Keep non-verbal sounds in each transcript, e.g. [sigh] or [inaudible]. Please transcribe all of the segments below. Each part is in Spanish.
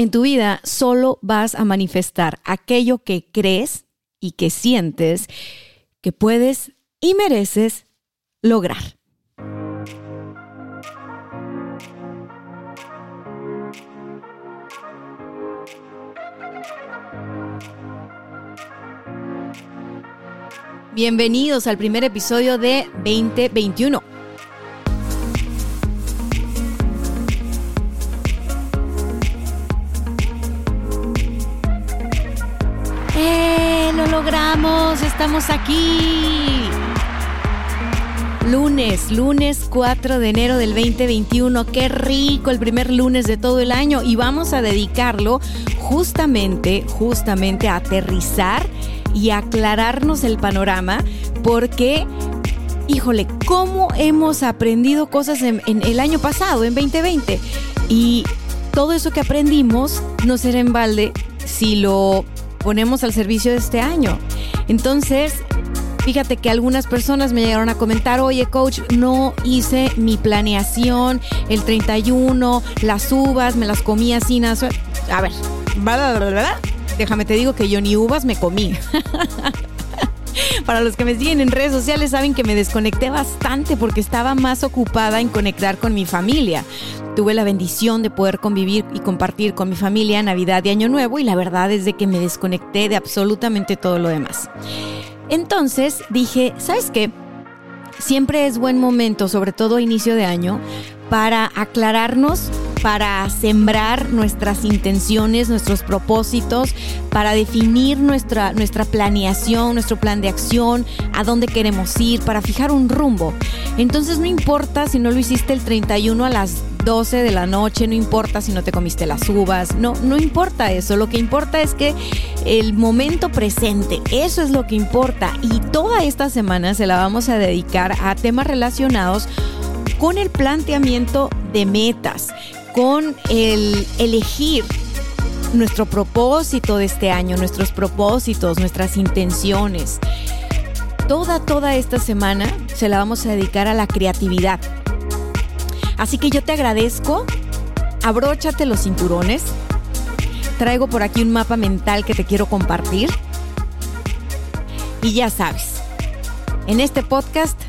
En tu vida solo vas a manifestar aquello que crees y que sientes que puedes y mereces lograr. Bienvenidos al primer episodio de 2021. Logramos! ¡Estamos aquí! Lunes, lunes 4 de enero del 2021. Qué rico el primer lunes de todo el año y vamos a dedicarlo justamente, justamente a aterrizar y aclararnos el panorama porque, híjole, ¿cómo hemos aprendido cosas en, en el año pasado, en 2020? Y todo eso que aprendimos no será en balde si lo ponemos al servicio de este año. Entonces, Fíjate que algunas personas me llegaron a comentar, oye coach, no hice mi planeación el 31, las uvas, me las comí así, nada. A ver, déjame te digo que yo ni uvas me comí. [laughs] Para los que me siguen en redes sociales saben que me desconecté bastante porque estaba más ocupada en conectar con mi familia. Tuve la bendición de poder convivir y compartir con mi familia Navidad y Año Nuevo y la verdad es de que me desconecté de absolutamente todo lo demás. Entonces dije, ¿sabes qué? Siempre es buen momento, sobre todo a inicio de año, para aclararnos, para sembrar nuestras intenciones, nuestros propósitos, para definir nuestra, nuestra planeación, nuestro plan de acción, a dónde queremos ir, para fijar un rumbo. Entonces no importa si no lo hiciste el 31 a las 12 de la noche, no importa si no te comiste las uvas, no, no importa eso, lo que importa es que el momento presente, eso es lo que importa. Y toda esta semana se la vamos a dedicar a temas relacionados con el planteamiento de metas, con el elegir nuestro propósito de este año, nuestros propósitos, nuestras intenciones. Toda, toda esta semana se la vamos a dedicar a la creatividad Así que yo te agradezco. Abróchate los cinturones. Traigo por aquí un mapa mental que te quiero compartir. Y ya sabes, en este podcast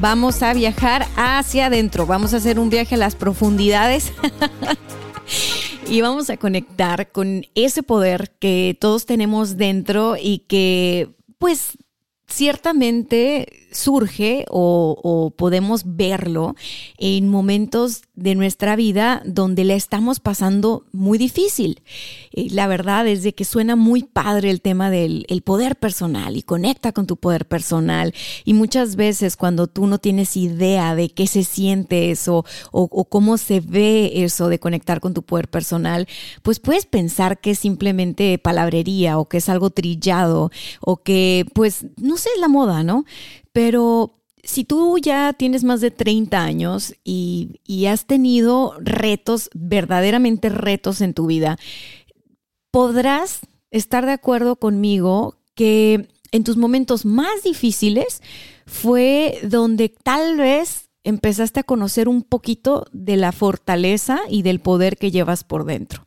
vamos a viajar hacia adentro. Vamos a hacer un viaje a las profundidades. [laughs] y vamos a conectar con ese poder que todos tenemos dentro y que pues ciertamente surge o, podemos verlo en momentos de nuestra vida donde le estamos pasando muy difícil. Eh, la verdad es de que suena muy padre el tema del poder personal y conecta con tu poder personal. Y muchas veces cuando tú no tienes idea de qué se siente eso o, cómo se ve eso de conectar con tu poder personal, pues puedes pensar que es simplemente palabrería o que es algo trillado o que pues no sé, la moda, ¿no? Pero si tú ya tienes más de 30 años y, has tenido retos, verdaderamente retos en tu vida, podrás estar de acuerdo conmigo que en tus momentos más difíciles fue donde tal vez empezaste a conocer un poquito de la fortaleza y del poder que llevas por dentro.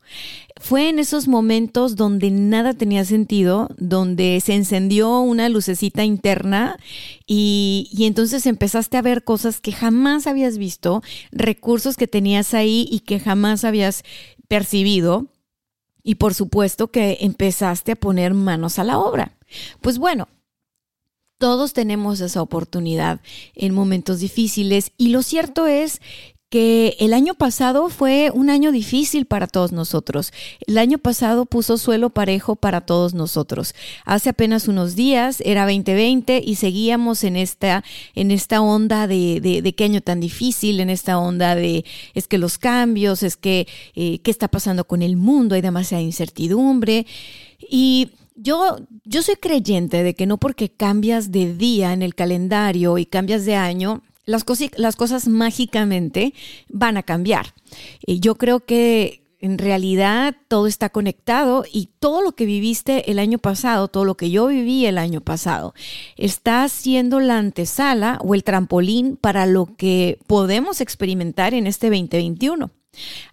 Fue en esos momentos donde nada tenía sentido, donde se encendió una lucecita interna y, y, entonces empezaste a ver cosas que jamás habías visto, recursos que tenías ahí y que jamás habías percibido. Y por supuesto que empezaste a poner manos a la obra. Pues bueno, todos tenemos esa oportunidad en momentos difíciles y lo cierto es que el año pasado fue un año difícil para todos nosotros. El año pasado puso suelo parejo para todos nosotros. Hace apenas unos días era 2020 y seguíamos en esta, en esta onda de, de, qué año tan difícil, en esta onda de es que los cambios, es que eh, qué está pasando con el mundo, hay demasiada incertidumbre. Y yo, yo soy creyente de que no porque cambias de día en el calendario y cambias de año, las, cosas mágicamente van a cambiar. Y yo creo que en realidad todo está conectado y todo lo que viviste el año pasado, todo lo que yo viví el año pasado, está siendo la antesala o el trampolín para lo que podemos experimentar en este 2021.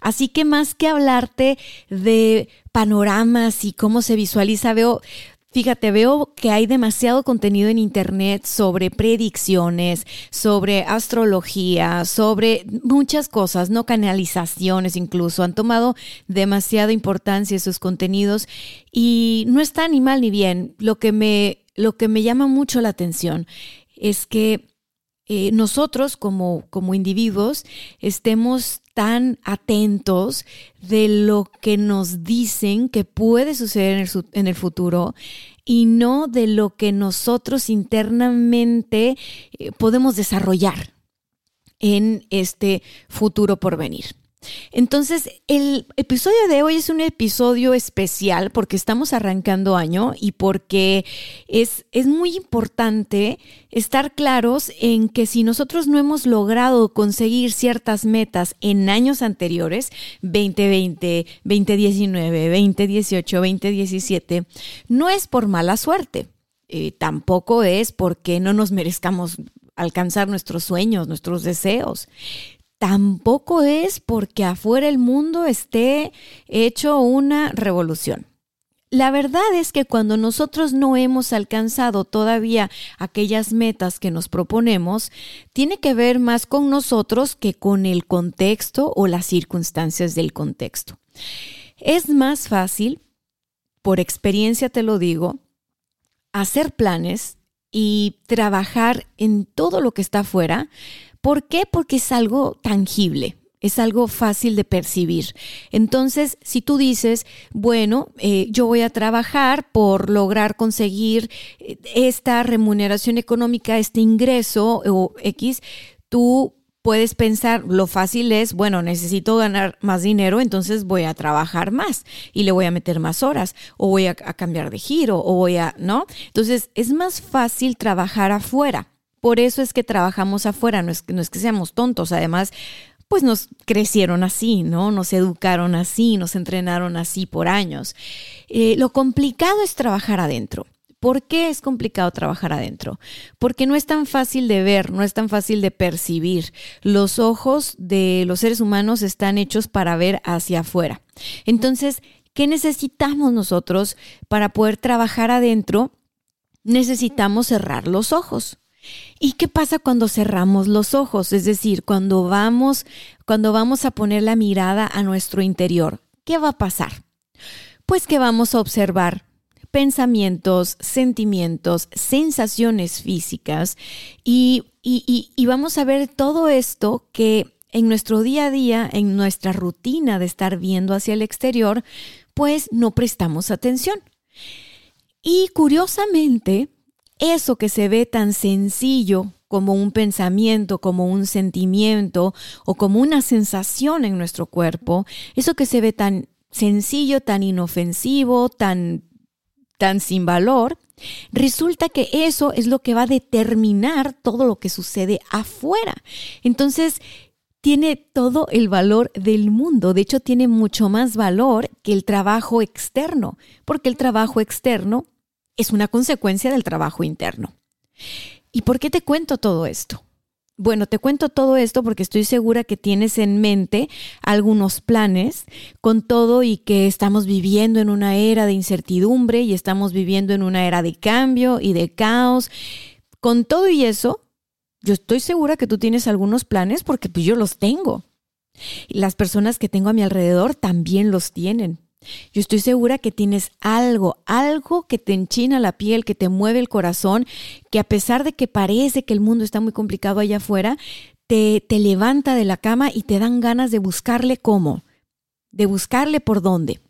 Así que más que hablarte de panoramas y cómo se visualiza, veo, Fíjate, veo que hay demasiado contenido en Internet sobre predicciones, sobre astrología, sobre muchas cosas, no canalizaciones incluso. Han tomado demasiada importancia esos contenidos y no está ni mal ni bien. Lo que me, lo que me llama mucho la atención es que eh, nosotros como, como individuos estemos tan atentos de lo que nos dicen que puede suceder en el, en el futuro y no de lo que nosotros internamente eh, podemos desarrollar en este futuro por venir. Entonces, el episodio de hoy es un episodio especial porque estamos arrancando año y porque es, es, muy importante estar claros en que si nosotros no hemos logrado conseguir ciertas metas en años anteriores, 2020, 2019, 2018, 2017, no es por mala suerte. Eh, tampoco es porque no nos merezcamos alcanzar nuestros sueños, nuestros deseos tampoco es porque afuera el mundo esté hecho una revolución. La verdad es que cuando nosotros no hemos alcanzado todavía aquellas metas que nos proponemos, tiene que ver más con nosotros que con el contexto o las circunstancias del contexto. Es más fácil, por experiencia te lo digo, hacer planes y trabajar en todo lo que está afuera ¿Por qué? Porque es algo tangible. Es algo fácil de percibir. Entonces, si tú dices, bueno, eh, yo voy a trabajar por lograr conseguir eh, esta remuneración económica, este ingreso o X, tú puedes pensar, lo fácil es, bueno, necesito ganar más dinero, entonces voy a trabajar más y le voy a meter más horas o voy a, a cambiar de giro o voy a, ¿no? Entonces, es más fácil trabajar afuera. Por eso es que trabajamos afuera, no es, no es que seamos tontos, además, pues nos crecieron así, ¿no? Nos educaron así, nos entrenaron así por años. Eh, lo complicado es trabajar adentro. ¿Por qué es complicado trabajar adentro? Porque no es tan fácil de ver, no es tan fácil de percibir. Los ojos de los seres humanos están hechos para ver hacia afuera. Entonces, ¿qué necesitamos nosotros para poder trabajar adentro? Necesitamos cerrar los ojos. ¿Y qué pasa cuando cerramos los ojos? Es decir, cuando vamos, cuando vamos a poner la mirada a nuestro interior, ¿qué va a pasar? Pues que vamos a observar pensamientos, sentimientos, sensaciones físicas y, y, vamos a ver todo esto que en nuestro día a día, en nuestra rutina de estar viendo hacia el exterior, pues no prestamos atención. Y curiosamente, eso que se ve tan sencillo como un pensamiento, como un sentimiento o como una sensación en nuestro cuerpo, eso que se ve tan sencillo, tan inofensivo, tan, tan sin valor, resulta que eso es lo que va a determinar todo lo que sucede afuera. Entonces, tiene todo el valor del mundo. De hecho, tiene mucho más valor que el trabajo externo, porque el trabajo externo es una consecuencia del trabajo interno. ¿Y por qué te cuento todo esto? Bueno, te cuento todo esto porque estoy segura que tienes en mente algunos planes con todo y que estamos viviendo en una era de incertidumbre y estamos viviendo en una era de cambio y de caos. Con todo y eso, yo estoy segura que tú tienes algunos planes porque pues yo los tengo. Las personas que tengo a mi alrededor también los tienen. Yo estoy segura que tienes algo, algo que te enchina la piel, que te mueve el corazón, que a pesar de que parece que el mundo está muy complicado allá afuera, te, te levanta de la cama y te dan ganas de buscarle cómo, de buscarle por dónde.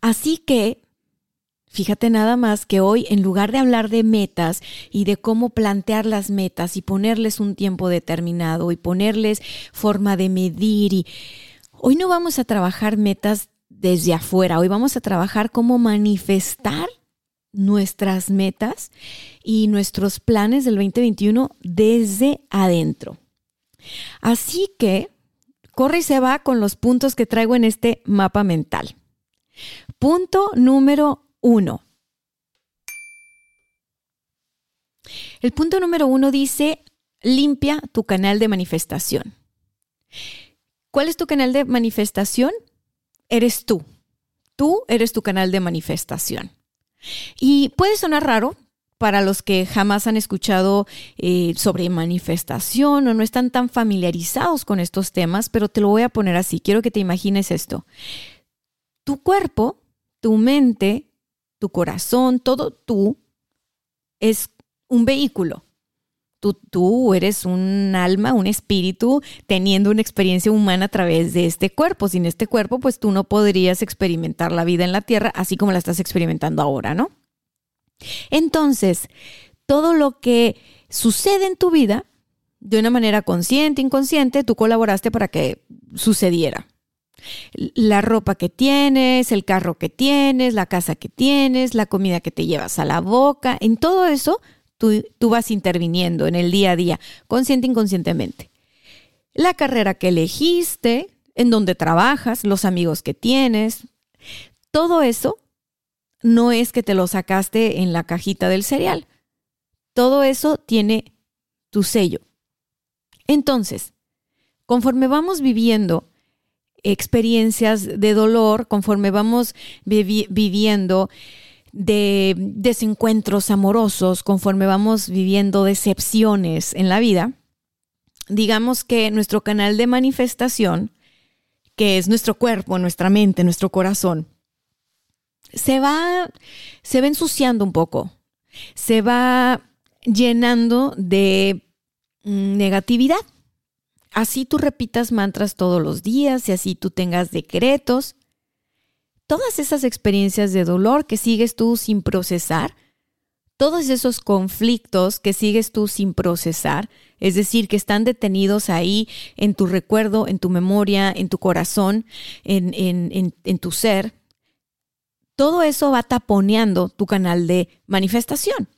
Así que, fíjate nada más que hoy, en lugar de hablar de metas y de cómo plantear las metas y ponerles un tiempo determinado y ponerles forma de medir, y hoy no vamos a trabajar metas desde afuera, hoy vamos a trabajar cómo manifestar nuestras metas y nuestros planes del 2021 desde adentro. Así que corre y se va con los puntos que traigo en este mapa mental. Punto número uno. El punto número uno dice, limpia tu canal de manifestación. ¿Cuál es tu canal de manifestación? Eres tú. Tú eres tu canal de manifestación. Y puede sonar raro para los que jamás han escuchado eh, sobre manifestación o no están tan familiarizados con estos temas, pero te lo voy a poner así. Quiero que te imagines esto. Tu cuerpo, tu mente, tu corazón, todo tú es un vehículo. Tú, tú, eres un alma, un espíritu, teniendo una experiencia humana a través de este cuerpo. Sin este cuerpo, pues tú no podrías experimentar la vida en la tierra así como la estás experimentando ahora, ¿no? Entonces, todo lo que sucede en tu vida, de una manera consciente, inconsciente, tú colaboraste para que sucediera la ropa que tienes, el carro que tienes, la casa que tienes, la comida que te llevas a la boca, en todo eso tú, vas interviniendo en el día a día, consciente e inconscientemente. La carrera que elegiste, en donde trabajas, los amigos que tienes, todo eso no es que te lo sacaste en la cajita del cereal. Todo eso tiene tu sello. Entonces, conforme vamos viviendo experiencias de dolor conforme vamos viviendo de desencuentros amorosos, conforme vamos viviendo decepciones en la vida, digamos que nuestro canal de manifestación, que es nuestro cuerpo, nuestra mente, nuestro corazón, se va, se va ensuciando un poco, se va llenando de mm, negatividad. Así tú repitas mantras todos los días y así tú tengas decretos, todas esas experiencias de dolor que sigues tú sin procesar, todos esos conflictos que sigues tú sin procesar, es decir, que están detenidos ahí en tu recuerdo, en tu memoria, en tu corazón, en, en, en tu ser, todo eso va taponeando tu canal de manifestación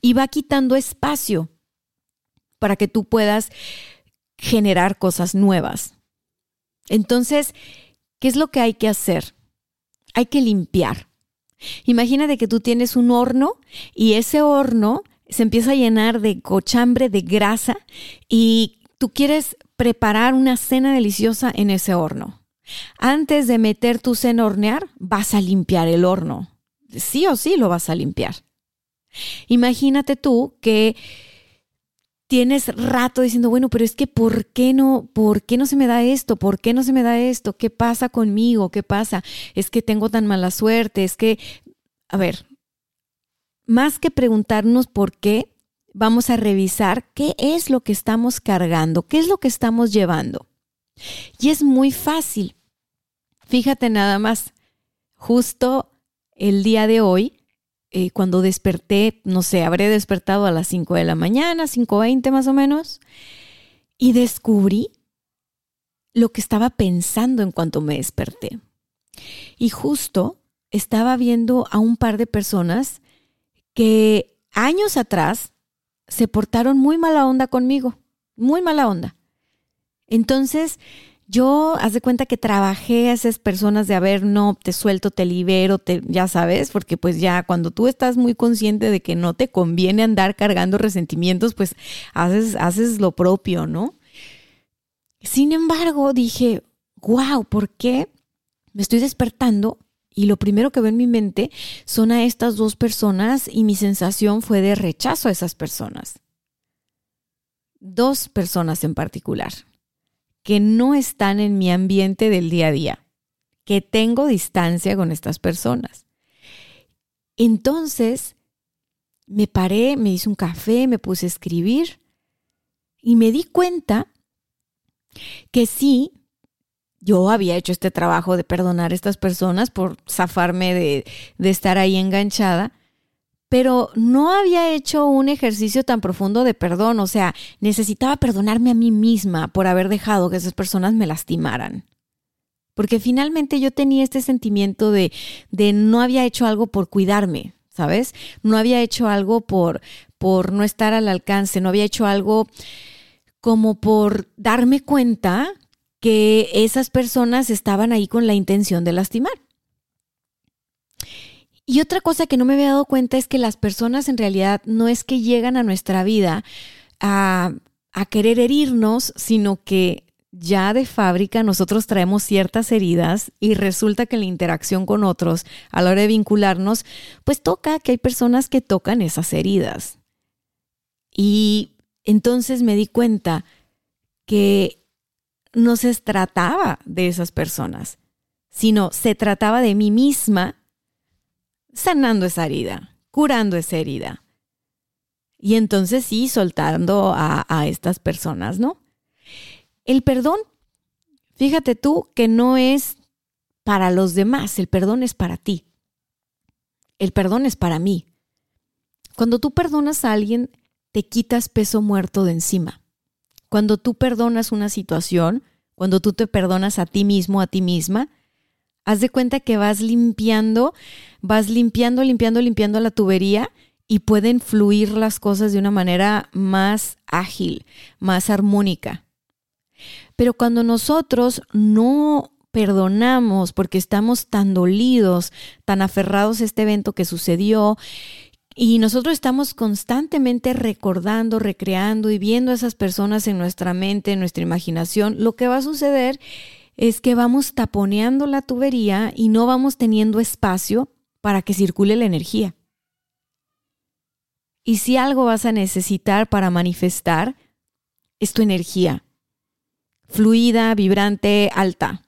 y va quitando espacio para que tú puedas generar cosas nuevas. Entonces, ¿qué es lo que hay que hacer? Hay que limpiar. Imagínate que tú tienes un horno y ese horno se empieza a llenar de cochambre, de grasa y tú quieres preparar una cena deliciosa en ese horno. Antes de meter tu cena a hornear, vas a limpiar el horno. Sí o sí lo vas a limpiar. Imagínate tú que tienes rato diciendo, bueno, pero es que ¿por qué no, por qué no se me da esto? ¿Por qué no se me da esto? ¿Qué pasa conmigo? ¿Qué pasa? Es que tengo tan mala suerte, es que, a ver, más que preguntarnos por qué, vamos a revisar qué es lo que estamos cargando, qué es lo que estamos llevando. Y es muy fácil. Fíjate nada más, justo el día de hoy eh, cuando desperté, no sé, habré despertado a las 5 de la mañana, 5.20 más o menos, y descubrí lo que estaba pensando en cuanto me desperté. Y justo estaba viendo a un par de personas que años atrás se portaron muy mala onda conmigo, muy mala onda. Entonces yo, haz de cuenta que trabajé a esas personas de, a ver, no, te suelto, te libero, te, ya sabes, porque pues ya cuando tú estás muy consciente de que no te conviene andar cargando resentimientos, pues haces, haces lo propio, ¿no? Sin embargo, dije, wow, ¿por qué me estoy despertando? Y lo primero que veo en mi mente son a estas dos personas y mi sensación fue de rechazo a esas personas. Dos personas en particular que no están en mi ambiente del día a día, que tengo distancia con estas personas. Entonces, me paré, me hice un café, me puse a escribir Y me di cuenta que sí, yo había hecho este trabajo de perdonar a estas personas por zafarme de, de estar ahí enganchada, pero no había hecho un ejercicio tan profundo de perdón, o sea, necesitaba perdonarme a mí misma por haber dejado que esas personas me lastimaran. Porque finalmente yo tenía este sentimiento de, de no había hecho algo por cuidarme, ¿sabes? No había hecho algo por, por no estar al alcance, no había hecho algo como por darme cuenta que esas personas estaban ahí con la intención de lastimar. Y otra cosa que no me había dado cuenta es que las personas en realidad no es que llegan a nuestra vida a, a querer herirnos, sino que ya de fábrica nosotros traemos ciertas heridas y resulta que la interacción con otros a la hora de vincularnos, pues toca que hay personas que tocan esas heridas. Y entonces me di cuenta que no se trataba de esas personas, sino se trataba de mí misma sanando esa herida, curando esa herida. Y entonces sí, soltando a, estas personas, ¿no? El perdón, fíjate tú que no es para los demás, el perdón es para ti. El perdón es para mí. Cuando tú perdonas a alguien, te quitas peso muerto de encima. Cuando tú perdonas una situación, cuando tú te perdonas a ti mismo, a ti misma, haz de cuenta que vas limpiando, vas limpiando, limpiando, limpiando la tubería y pueden fluir las cosas de una manera más ágil, más armónica. Pero cuando nosotros no perdonamos porque estamos tan dolidos, tan aferrados a este evento que sucedió, y nosotros estamos constantemente recordando, recreando y viendo a esas personas en nuestra mente, en nuestra imaginación, lo que va a suceder es que vamos taponeando la tubería y no vamos teniendo espacio para que circule la energía. Y si algo vas a necesitar para manifestar, es tu energía fluida, vibrante, alta.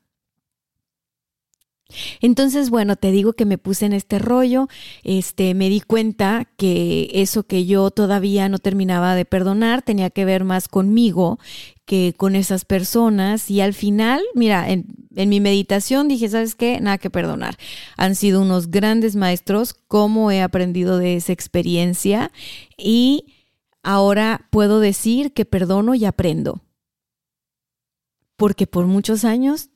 Entonces, bueno, te digo que me puse en este rollo, este, me di cuenta que eso que yo todavía no terminaba de perdonar tenía que ver más conmigo que con esas personas y al final, mira, en, mi meditación dije, ¿sabes qué? Nada que perdonar. Han sido unos grandes maestros, cómo he aprendido de esa experiencia y ahora puedo decir que perdono y aprendo porque por muchos años,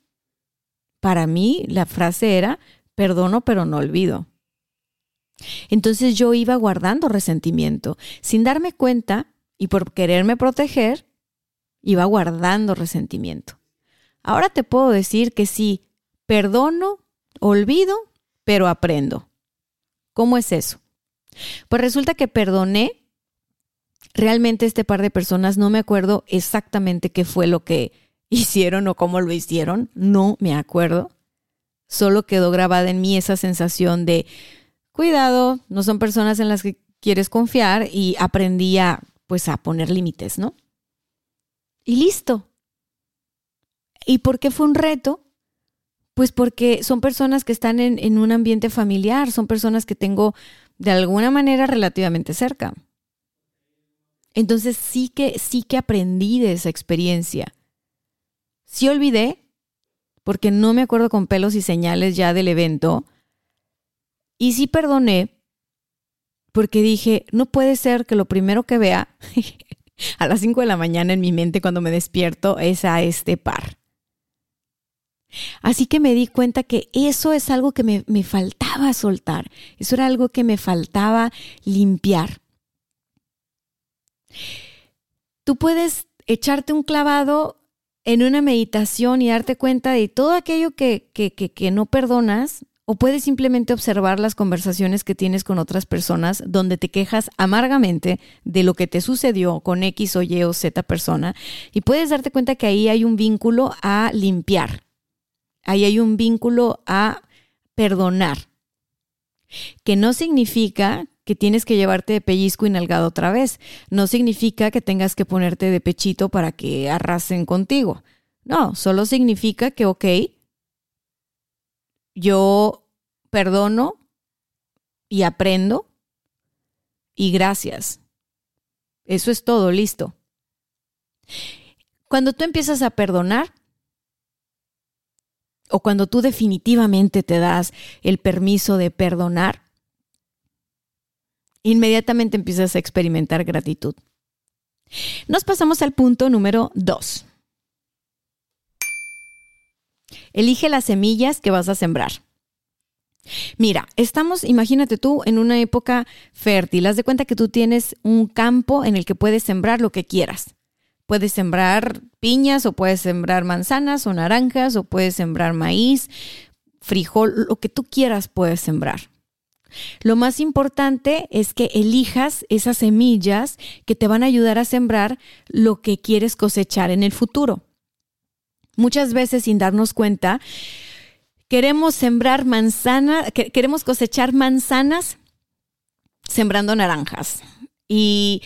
para mí, la frase era, perdono pero no olvido. Entonces yo iba guardando resentimiento. Sin darme cuenta y por quererme proteger, iba guardando resentimiento. Ahora te puedo decir que sí, perdono, olvido, pero aprendo. ¿Cómo es eso? Pues resulta que perdoné. Realmente este par de personas no me acuerdo exactamente qué fue lo que [laughs] hicieron o cómo lo hicieron, no me acuerdo. Solo quedó grabada en mí esa sensación de cuidado, no son personas en las que quieres confiar y aprendí a pues a poner límites, ¿no? Y listo. ¿Y por qué fue un reto? Pues porque son personas que están en, en un ambiente familiar, son personas que tengo de alguna manera relativamente cerca. Entonces sí que, sí que aprendí de esa experiencia. Sí olvidé, porque no me acuerdo con pelos y señales ya del evento. Y sí perdoné, porque dije, no puede ser que lo primero que vea [laughs] a las 5 de la mañana en mi mente cuando me despierto es a este par. Así que me di cuenta que eso es algo que me, me, faltaba soltar, eso era algo que me faltaba limpiar. Tú puedes echarte un clavado en una meditación y darte cuenta de todo aquello que, que, que, no perdonas, o puedes simplemente observar las conversaciones que tienes con otras personas donde te quejas amargamente de lo que te sucedió con X o Y o Z persona y puedes darte cuenta que ahí hay un vínculo a limpiar, ahí hay un vínculo a perdonar, que no significa que tienes que llevarte de pellizco y nalgado otra vez. No significa que tengas que ponerte de pechito para que arrasen contigo. No, solo significa que, ok, yo perdono y aprendo y gracias. Eso es todo, listo. Cuando tú empiezas a perdonar, o cuando tú definitivamente te das el permiso de perdonar, inmediatamente empiezas a experimentar gratitud. Nos pasamos al punto número dos. Elige las semillas que vas a sembrar. Mira, estamos, imagínate tú, en una época fértil. Haz de cuenta que tú tienes un campo en el que puedes sembrar lo que quieras. Puedes sembrar piñas o puedes sembrar manzanas o naranjas o puedes sembrar maíz, frijol, lo que tú quieras puedes sembrar. Lo más importante es que elijas esas semillas que te van a ayudar a sembrar lo que quieres cosechar en el futuro. Muchas veces sin darnos cuenta, queremos sembrar manzana, queremos cosechar manzanas sembrando naranjas. Y,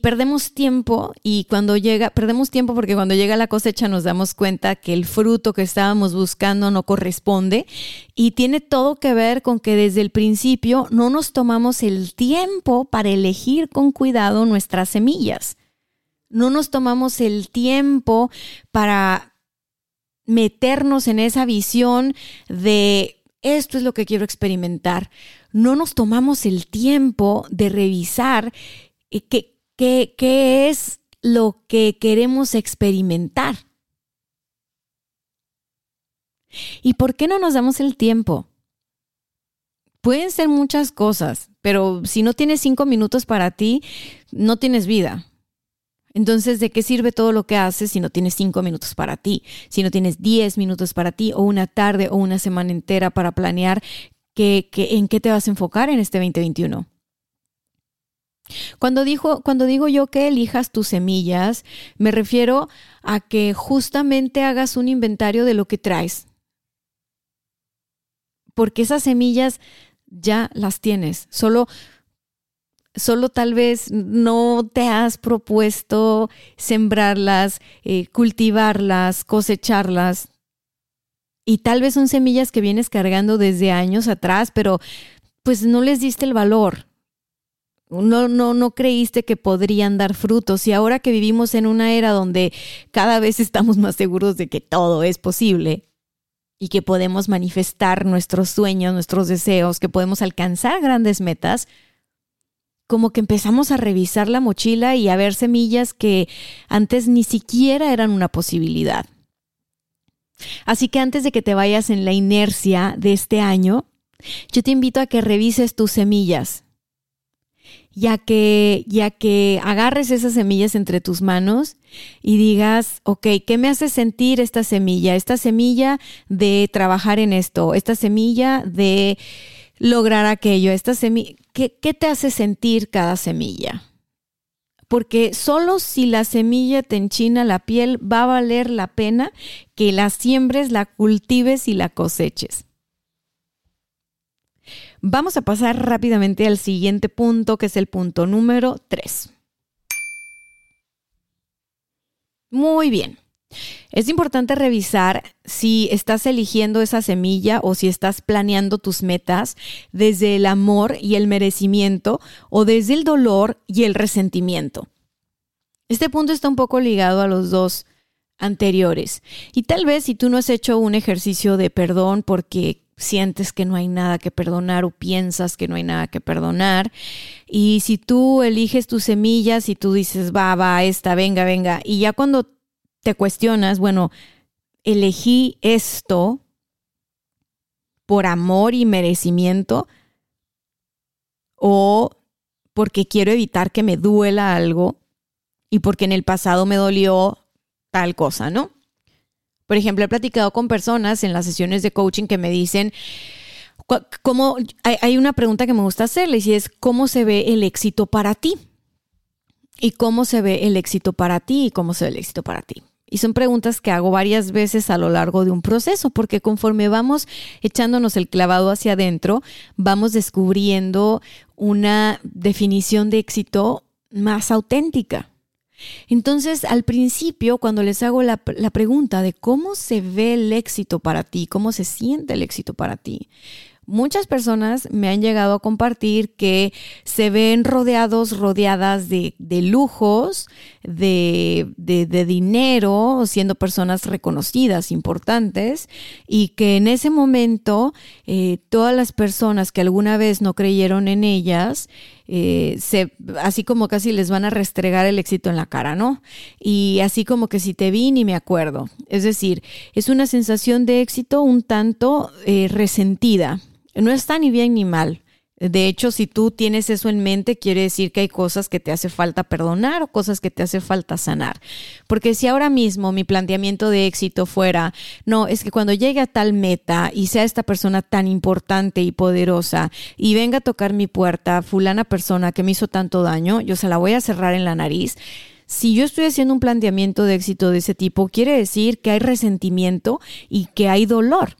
perdemos tiempo y cuando llega, perdemos tiempo porque cuando llega la cosecha nos damos cuenta que el fruto que estábamos buscando no corresponde y tiene todo que ver con que desde el principio no nos tomamos el tiempo para elegir con cuidado nuestras semillas. No nos tomamos el tiempo para meternos en esa visión de esto es lo que quiero experimentar no nos tomamos el tiempo de revisar eh, qué, qué, es lo que queremos experimentar. ¿Y por qué no nos damos el tiempo? Pueden ser muchas cosas, pero si no tienes cinco minutos para ti, no tienes vida. Entonces, ¿de qué sirve todo lo que haces si no tienes cinco minutos para ti? Si no tienes diez minutos para ti, o una tarde o una semana entera para planear en qué te vas a enfocar en este 2021. Cuando, dijo, cuando digo yo que elijas tus semillas, me refiero a que justamente hagas un inventario de lo que traes. Porque esas semillas ya las tienes. Solo, solo tal vez no te has propuesto sembrarlas, eh, cultivarlas, cosecharlas. Y tal vez son semillas que vienes cargando desde años atrás, pero pues no les diste el valor. No, no, no creíste que podrían dar frutos. Y ahora que vivimos en una era donde cada vez estamos más seguros de que todo es posible y que podemos manifestar nuestros sueños, nuestros deseos, que podemos alcanzar grandes metas, como que empezamos a revisar la mochila y a ver semillas que antes ni siquiera eran una posibilidad. Así que antes de que te vayas en la inercia de este año, yo te invito a que revises tus semillas, ya que, ya que agarres esas semillas entre tus manos y digas, ok, ¿qué me hace sentir esta semilla? Esta semilla de trabajar en esto, esta semilla de lograr aquello, esta semilla, ¿qué, qué te hace sentir cada semilla? porque solo si la semilla te enchina la piel va a valer la pena que la siembres, la cultives y la coseches. Vamos a pasar rápidamente al siguiente punto, que es el punto número 3. Muy bien. Es importante revisar si estás eligiendo esa semilla o si estás planeando tus metas desde el amor y el merecimiento o desde el dolor y el resentimiento. Este punto está un poco ligado a los dos anteriores. Y tal vez si tú no has hecho un ejercicio de perdón porque sientes que no hay nada que perdonar o piensas que no hay nada que perdonar. Y si tú eliges tus semillas y tú dices, va, va, esta, venga, venga. Y ya cuando te cuestionas, bueno, elegí esto por amor y merecimiento o porque quiero evitar que me duela algo y porque en el pasado me dolió tal cosa, ¿no? Por ejemplo, he platicado con personas en las sesiones de coaching que me dicen, ¿cómo, hay una pregunta que me gusta hacerles y es, ¿cómo se ve el éxito para ti? ¿Y cómo se ve el éxito para ti? ¿Y cómo se ve el éxito para ti? Y son preguntas que hago varias veces a lo largo de un proceso, porque conforme vamos echándonos el clavado hacia adentro, vamos descubriendo una definición de éxito más auténtica. Entonces, al principio, cuando les hago la, la, pregunta de cómo se ve el éxito para ti, cómo se siente el éxito para ti, Muchas personas me han llegado a compartir que se ven rodeados, rodeadas de, lujos, de, de, dinero, siendo personas reconocidas, importantes, y que en ese momento eh, todas las personas que alguna vez no creyeron en ellas, eh, se, así como casi les van a restregar el éxito en la cara, ¿no? Y así como que si te vi ni me acuerdo. Es decir, es una sensación de éxito un tanto eh, resentida no está ni bien ni mal. De hecho, si tú tienes eso en mente, quiere decir que hay cosas que te hace falta perdonar o cosas que te hace falta sanar. Porque si ahora mismo mi planteamiento de éxito fuera, no, es que cuando llegue a tal meta y sea esta persona tan importante y poderosa y venga a tocar mi puerta, fulana persona que me hizo tanto daño, yo se la voy a cerrar en la nariz. Si yo estoy haciendo un planteamiento de éxito de ese tipo, quiere decir que hay resentimiento y que hay dolor.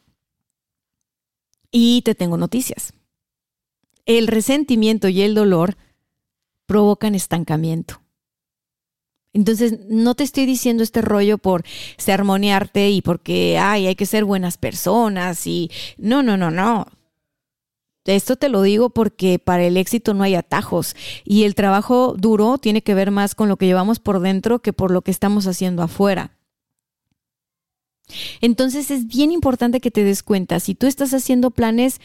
Y te tengo noticias. El resentimiento y el dolor provocan estancamiento. Entonces, no te estoy diciendo este rollo por sermonearte y porque, ay, hay que ser buenas personas y no, no, no, no. Esto te lo digo porque para el éxito no hay atajos y el trabajo duro tiene que ver más con lo que llevamos por dentro que por lo que estamos haciendo afuera. Entonces es bien importante que te des cuenta, si tú estás haciendo planes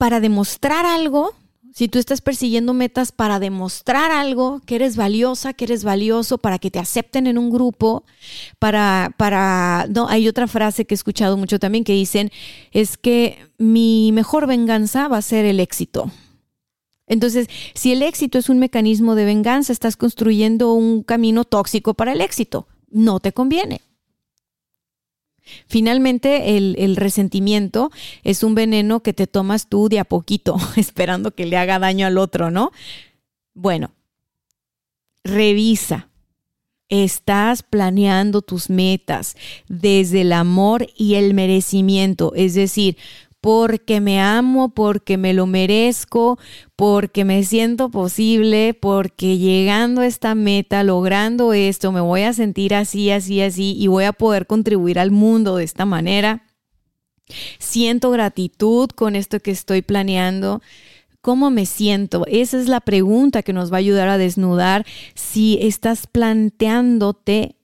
para demostrar algo, si tú estás persiguiendo metas para demostrar algo, que eres valiosa, que eres valioso, para que te acepten en un grupo, para, para, no, hay otra frase que he escuchado mucho también que dicen, es que mi mejor venganza va a ser el éxito. Entonces, si el éxito es un mecanismo de venganza, estás construyendo un camino tóxico para el éxito. No te conviene. Finalmente, el, resentimiento es un veneno que te tomas tú de a poquito, [laughs] esperando que le haga daño al otro, ¿no? Bueno, revisa. Estás planeando tus metas desde el amor y el merecimiento, es decir, porque me amo, porque me lo merezco, porque me siento posible, porque llegando a esta meta, logrando esto, me voy a sentir así, así, así y voy a poder contribuir al mundo de esta manera. Siento gratitud con esto que estoy planeando. ¿Cómo me siento? Esa es la pregunta que nos va a ayudar a desnudar si estás planteándote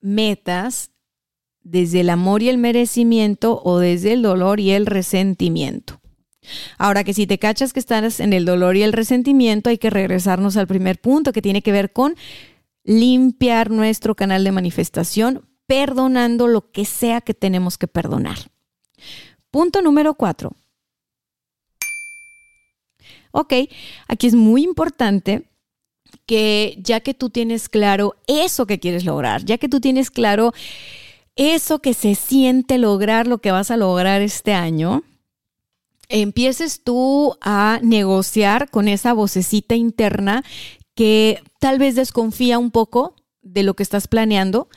metas desde el amor y el merecimiento o desde el dolor y el resentimiento. Ahora que si te cachas que estás en el dolor y el resentimiento, hay que regresarnos al primer punto que tiene que ver con limpiar nuestro canal de manifestación, perdonando lo que sea que tenemos que perdonar. Punto número cuatro. Ok, aquí es muy importante que ya que tú tienes claro eso que quieres lograr, ya que tú tienes claro eso que se siente lograr lo que vas a lograr este año, empieces tú a negociar con esa vocecita interna que tal vez desconfía un poco de lo que estás planeando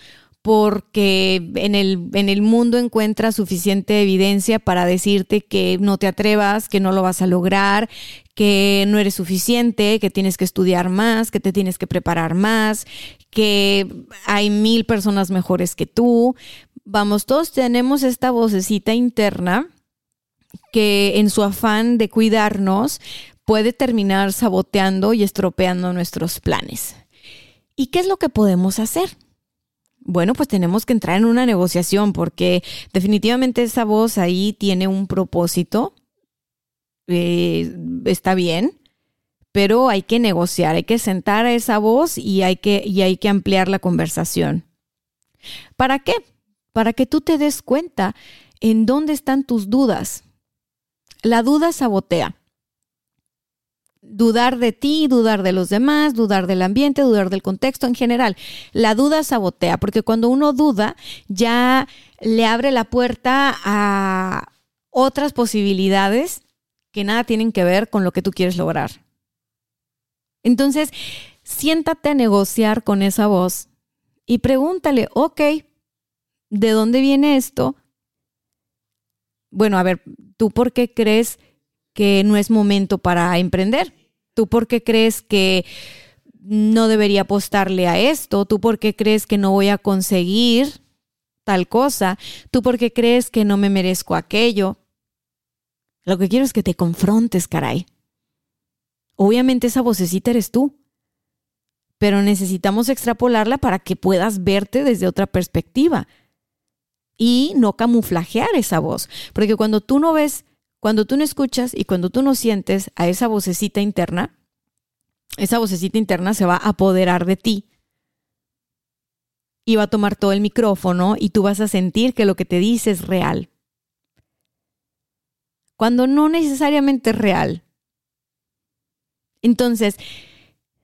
porque en el, en el mundo encuentras suficiente evidencia para decirte que no te atrevas, que no lo vas a lograr, que no eres suficiente, que tienes que estudiar más, que te tienes que preparar más, que hay mil personas mejores que tú. Vamos, todos tenemos esta vocecita interna que en su afán de cuidarnos puede terminar saboteando y estropeando nuestros planes. ¿Y qué es lo que podemos hacer? Bueno, pues tenemos que entrar en una negociación porque definitivamente esa voz ahí tiene un propósito, eh, está bien, pero hay que negociar, hay que sentar a esa voz y hay que, y hay que ampliar la conversación. ¿Para qué? Para que tú te des cuenta en dónde están tus dudas. La duda sabotea dudar de ti, dudar de los demás, dudar del ambiente, dudar del contexto en general. La duda sabotea, porque cuando uno duda ya le abre la puerta a otras posibilidades que nada tienen que ver con lo que tú quieres lograr. Entonces, siéntate a negociar con esa voz y pregúntale, ok, ¿de dónde viene esto? Bueno, a ver, ¿tú por qué crees que no es momento para emprender? ¿Tú por qué crees que no debería apostarle a esto? ¿Tú por qué crees que no voy a conseguir tal cosa? ¿Tú por qué crees que no me merezco aquello? Lo que quiero es que te confrontes, caray. Obviamente esa vocecita eres tú, pero necesitamos extrapolarla para que puedas verte desde otra perspectiva y no camuflajear esa voz, porque cuando tú no ves, cuando tú no escuchas y cuando tú no sientes a esa vocecita interna, esa vocecita interna se va a apoderar de ti y va a tomar todo el micrófono y tú vas a sentir que lo que te dice es real. Cuando no necesariamente es real. Entonces,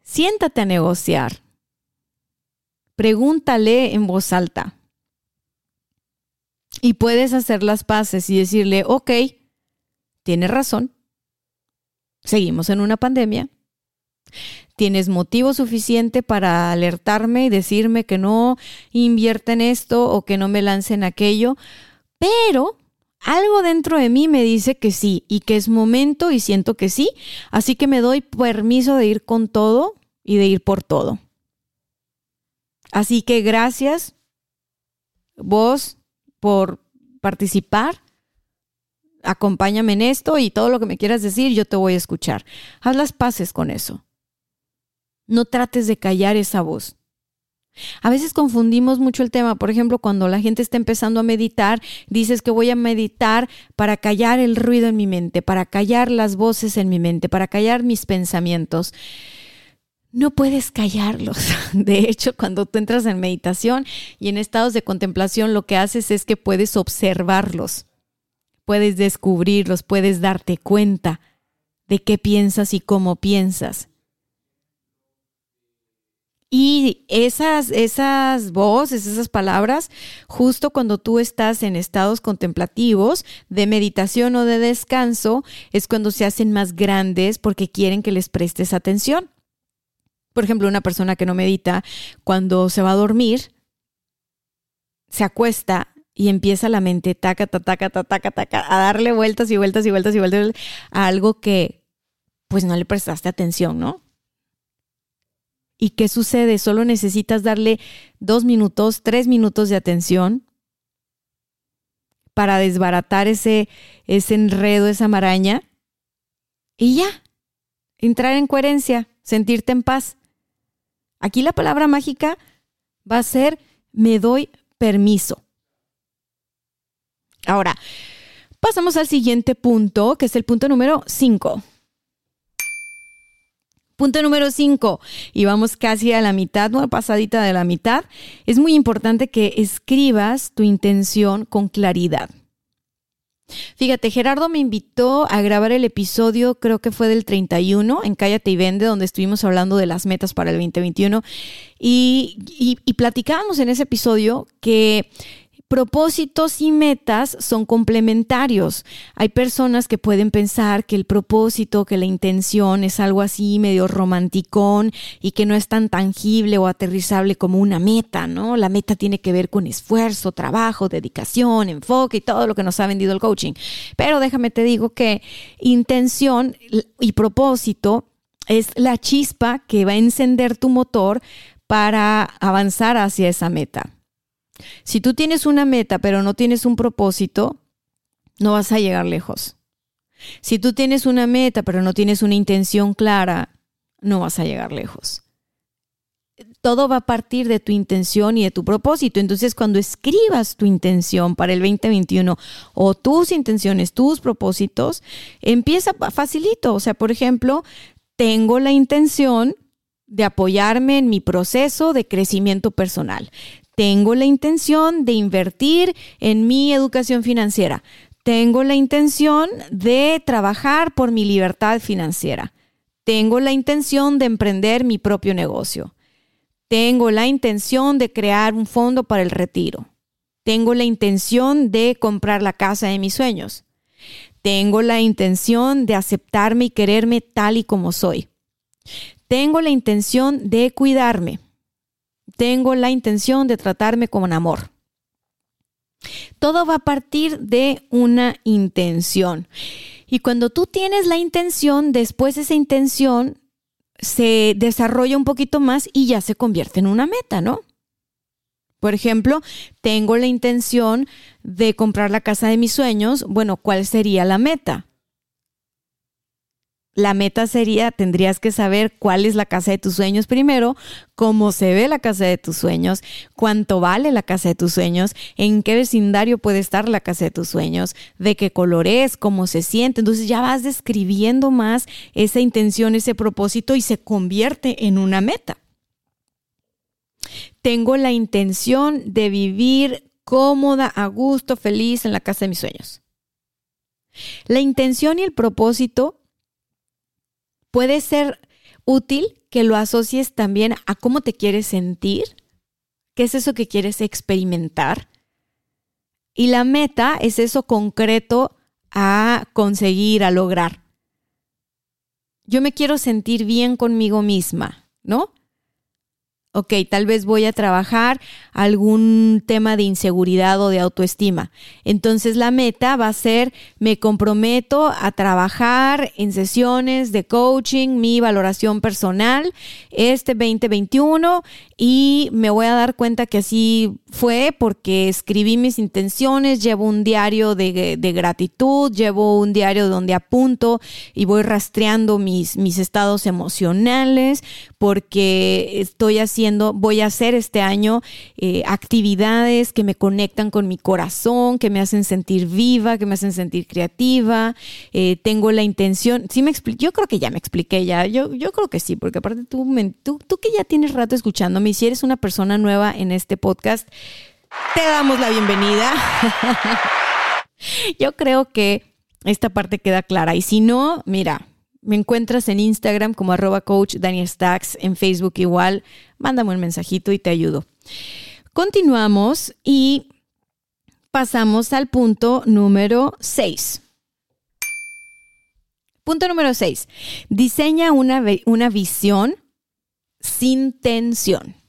siéntate a negociar. Pregúntale en voz alta. Y puedes hacer las paces y decirle, ok, tienes razón. Seguimos en una pandemia tienes motivo suficiente para alertarme y decirme que no invierta en esto o que no me lance en aquello, pero algo dentro de mí me dice que sí y que es momento y siento que sí, así que me doy permiso de ir con todo y de ir por todo. Así que gracias vos por participar. Acompáñame en esto y todo lo que me quieras decir, yo te voy a escuchar. Haz las paces con eso. No trates de callar esa voz. A veces confundimos mucho el tema. Por ejemplo, cuando la gente está empezando a meditar, dices que voy a meditar para callar el ruido en mi mente, para callar las voces en mi mente, para callar mis pensamientos. No puedes callarlos. [laughs] De hecho, cuando tú entras en meditación y en estados de contemplación, lo que haces es que puedes observarlos, puedes descubrirlos, puedes darte cuenta de qué piensas y cómo piensas. Y esas, esas voces, esas palabras, justo cuando tú estás en estados contemplativos de meditación o de descanso, es cuando se hacen más grandes porque quieren que les prestes atención. Por ejemplo, una persona que no medita, cuando se va a dormir, se acuesta y empieza la mente taca, taca, taca, taca, taca, a darle vueltas y vueltas y vueltas y vueltas a algo que pues no le prestaste atención, ¿no? ¿Y qué sucede? Solo necesitas darle dos minutos, tres minutos de atención para desbaratar ese, ese enredo, esa maraña. Y ya, entrar en coherencia, sentirte en paz. Aquí la palabra mágica va a ser me doy permiso. Ahora, pasamos al siguiente punto, que es el punto número cinco. Punto número 5, y vamos casi a la mitad, una pasadita de la mitad. Es muy importante que escribas tu intención con claridad. Fíjate, Gerardo me invitó a grabar el episodio, creo que fue del 31, en Cállate y Vende, donde estuvimos hablando de las metas para el 2021. Y, y, y platicábamos en ese episodio que propósitos y metas son complementarios. Hay personas que pueden pensar que el propósito, que la intención es algo así medio romanticón y que no es tan tangible o aterrizable como una meta, ¿no? La meta tiene que ver con esfuerzo, trabajo, dedicación, enfoque y todo lo que nos ha vendido el coaching. Pero déjame te digo que intención y propósito es la chispa que va a encender tu motor para avanzar hacia esa meta. Si tú tienes una meta pero no tienes un propósito, no vas a llegar lejos. Si tú tienes una meta pero no tienes una intención clara, no vas a llegar lejos. Todo va a partir de tu intención y de tu propósito. Entonces, cuando escribas tu intención para el 2021 o tus intenciones, tus propósitos, empieza facilito. O sea, por ejemplo, tengo la intención de apoyarme en mi proceso de crecimiento personal tengo la intención de invertir en mi educación financiera. Tengo la intención de trabajar por mi libertad financiera. Tengo la intención de emprender mi propio negocio. Tengo la intención de crear un fondo para el retiro. Tengo la intención de comprar la casa de mis sueños. Tengo la intención de aceptarme y quererme tal y como soy. Tengo la intención de cuidarme tengo la intención de tratarme con amor. Todo va a partir de una intención. Y cuando tú tienes la intención, después esa intención se desarrolla un poquito más y ya se convierte en una meta, ¿no? Por ejemplo, tengo la intención de comprar la casa de mis sueños. Bueno, ¿cuál sería la meta? La meta sería, tendrías que saber cuál es la casa de tus sueños primero, cómo se ve la casa de tus sueños, cuánto vale la casa de tus sueños, en qué vecindario puede estar la casa de tus sueños, de qué color es, cómo se siente. Entonces ya vas describiendo más esa intención, ese propósito y se convierte en una meta. Tengo la intención de vivir cómoda, a gusto, feliz en la casa de mis sueños. La intención y el propósito puede ser útil que lo asocies también a cómo te quieres sentir, qué es eso que quieres experimentar. Y la meta es eso concreto a conseguir, a lograr. Yo me quiero sentir bien conmigo misma, ¿no? Ok, tal vez voy a trabajar algún tema de inseguridad o de autoestima. Entonces la meta va a ser, me comprometo a trabajar en sesiones de coaching, mi valoración personal este 2021 y me voy a dar cuenta que así fue porque escribí mis intenciones, llevo un diario de, gratitud, llevo un diario donde apunto y voy rastreando mis, mis estados emocionales porque estoy haciendo voy a hacer este año eh, actividades que me conectan con mi corazón, que me hacen sentir viva, que me hacen sentir creativa. Eh, tengo la intención, sí me yo creo que ya me expliqué ya, yo, yo creo que sí, porque aparte tú, tú, tú que ya tienes rato escuchándome y si eres una persona nueva en este podcast, te damos la bienvenida. [laughs] yo creo que esta parte queda clara y si no, mira, me encuentras en Instagram como arroba coach Daniel Stacks, en Facebook igual. Mándame un mensajito y te ayudo. Continuamos y pasamos al punto número 6. Punto número 6. Diseña una, una visión sin tensión.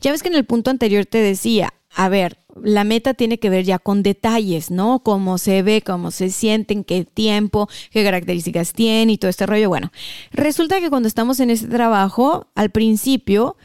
Ya ves que en el punto anterior te decía, a ver, la meta tiene que ver ya con detalles, ¿no? Cómo se ve, cómo se sienten, qué tiempo, qué características tiene y todo este rollo. Bueno, resulta que cuando estamos en este trabajo, al principio,